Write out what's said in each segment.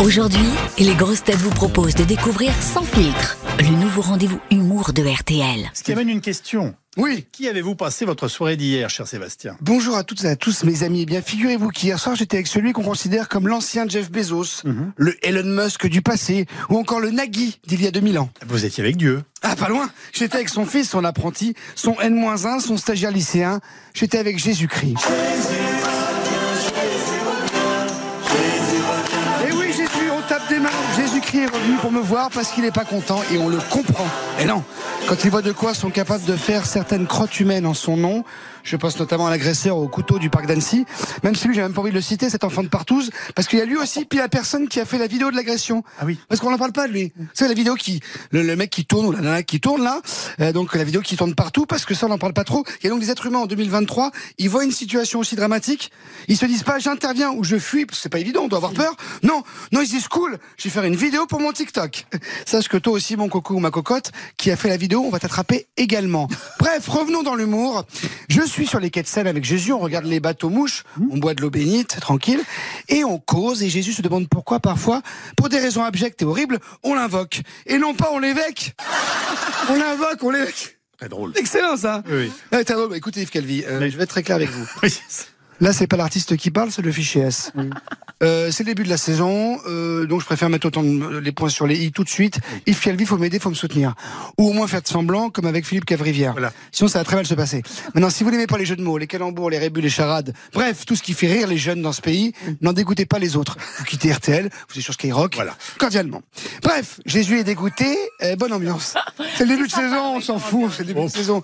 Aujourd'hui, les grosses têtes vous proposent de découvrir Sans filtre, le nouveau rendez-vous humour de RTL. Ce qui amène une question. Oui. Qui avez-vous passé votre soirée d'hier, cher Sébastien? Bonjour à toutes et à tous, mes amis. Eh bien, figurez-vous qu'hier soir, j'étais avec celui qu'on considère comme l'ancien Jeff Bezos, le Elon Musk du passé, ou encore le Nagui d'il y a 2000 ans. Vous étiez avec Dieu. Ah, pas loin. J'étais avec son fils, son apprenti, son N-1, son stagiaire lycéen. J'étais avec Jésus-Christ. Jésus-Christ est revenu pour me voir parce qu'il n'est pas content et on le comprend. Et non, quand il voit de quoi sont capables de faire certaines crottes humaines en son nom, je pense notamment à l'agresseur au couteau du parc d'Annecy, même si lui, j'ai même pas envie de le citer, cet enfant de partouze, parce qu'il y a lui aussi, puis la personne qui a fait la vidéo de l'agression. Ah oui. Parce qu'on n'en parle pas de lui. C'est la vidéo qui, le, le mec qui tourne ou la nana qui tourne là, euh, donc la vidéo qui tourne partout, parce que ça on n'en parle pas trop. Il y a donc des êtres humains en 2023, ils voient une situation aussi dramatique, ils se disent pas j'interviens ou je fuis, parce que c'est pas évident, on doit avoir peur. Non, non, ils se disent cool, je vais faire une vidéo pour mon TikTok. Sache que toi aussi, mon coco ou ma cocotte, qui a fait la vidéo, on va t'attraper également. Bref, revenons dans l'humour. Je suis sur les quais de Seine avec Jésus, on regarde les bateaux mouches, on boit de l'eau bénite, tranquille, et on cause, et Jésus se demande pourquoi parfois, pour des raisons abjectes et horribles, on l'invoque. Et non pas on l'évêque. On l'invoque, on l'évêque. Très drôle. Excellent ça. Oui. Ouais, très drôle. Bah, Écoutez Yves Calvi, euh, je vais être très clair avec vous. Là, c'est pas l'artiste qui parle, c'est le fichier S. Euh, c'est le début de la saison, euh, donc je préfère mettre autant de- les points sur les i tout de suite. Yves Calvi, faut m'aider, faut me soutenir, ou au moins faire de semblant, comme avec Philippe Cavrivière. Voilà. Sinon, ça va très mal se passer. Maintenant, si vous n'aimez pas les jeux de mots, les calembours, les rébus, les charades, bref, tout ce qui fait rire les jeunes dans ce pays, n'en dégoûtez pas les autres. Vous quittez RTL, vous êtes sur Skyrock, Voilà. cordialement. Bref, Jésus est dégoûté, euh, bonne ambiance. C'est le début de saison, on s'en fout, c'est le début de saison.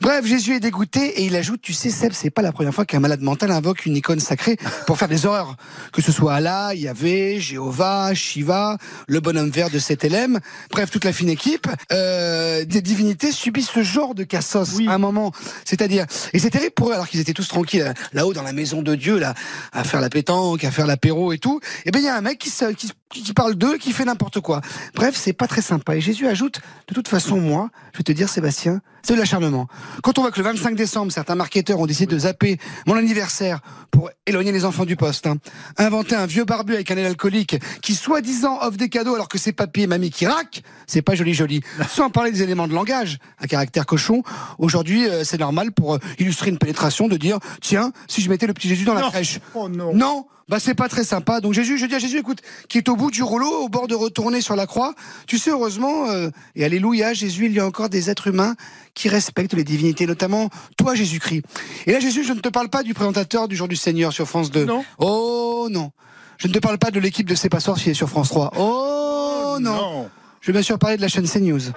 Bref, Jésus est dégoûté et il ajoute, tu sais, Seb, c'est pas la première fois qu'un malade mental invoque une icône sacrée pour faire des horreurs. Que ce soit Allah, Yahvé, Jéhovah, Shiva, le bonhomme vert de 7LM, bref, toute la fine équipe, euh, des divinités subissent ce genre de cassos à un moment. C'est-à-dire, et c'est terrible pour eux, alors qu'ils étaient tous tranquilles là-haut dans la maison de Dieu, là, à faire la pétanque, à faire l'apéro et tout. Et ben, il y a un mec qui, se- qui, qui parle d'eux, qui fait n'importe quoi. Bref, c'est pas très sympa. Et Jésus ajoute, de toute façon, moi, je vais te dire, Sébastien, c'est de l'acharnement. Quand on voit que le 25 décembre, certains marketeurs ont décidé de zapper mon anniversaire pour éloigner les enfants du poste, hein, inventer un vieux barbu avec un aile alcoolique qui soi-disant offre des cadeaux alors que c'est papy et mamie qui raquent, c'est pas joli joli. Sans parler des éléments de langage à caractère cochon. Aujourd'hui, euh, c'est normal pour euh, illustrer une pénétration de dire, tiens, si je mettais le petit Jésus dans la crèche. Oh non. Non, bah c'est pas très sympa. Donc Jésus, je dis à Jésus, écoute, qui est au bout du rouleau, au bord de retourner sur la croix. Tu sais, heureusement, euh, et alléluia, Jésus, il y a encore des êtres humains qui respectent les divinités, notamment toi, Jésus-Christ. Et là, Jésus, je ne te parle pas du présentateur du jour du Seigneur sur France 2. Non. Oh non. Je ne te parle pas de l'équipe de C'est pas sorcier sur France 3. Oh non. Je vais bien sûr parler de la chaîne CNews. CNews,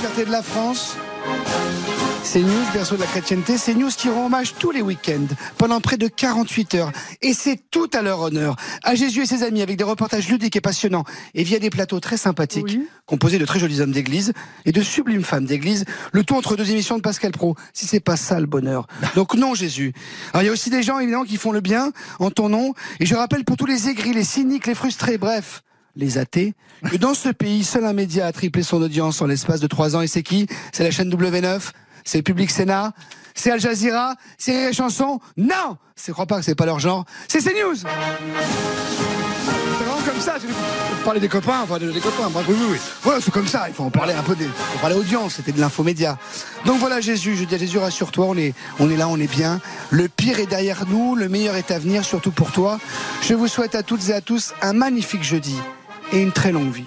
fierté de la France. CNews, berceau de la chrétienté, CNews qui rend hommage tous les week-ends, pendant près de 48 heures. Et c'est tout à leur honneur. À Jésus et ses amis, avec des reportages ludiques et passionnants, et via des plateaux très sympathiques, composés de très jolis hommes d'église et de sublimes femmes d'église, le tout entre deux émissions de Pascal Pro. Si c'est pas ça le bonheur. Donc non, Jésus. Alors il y a aussi des gens, évidemment, qui font le bien en ton nom. Et je rappelle pour tous les aigris, les cyniques, les frustrés, bref les athées, que dans ce pays, seul un média a triplé son audience en l'espace de trois ans. Et c'est qui? C'est la chaîne W9 C'est Public Sénat C'est Al Jazeera C'est Rire et Chanson Non Je crois pas que c'est pas leur genre. C'est CNews C'est vraiment comme ça. Parler des copains, enfin des, copains. Bref, oui, oui, oui. Voilà, c'est comme ça. Il faut en parler un peu des, faut parler audience. C'était de l'infomédia. Donc voilà, Jésus. Je dis à Jésus, rassure-toi. On est, on est là, on est bien. Le pire est derrière nous. Le meilleur est à venir, surtout pour toi. Je vous souhaite à toutes et à tous un magnifique jeudi et une très longue vie.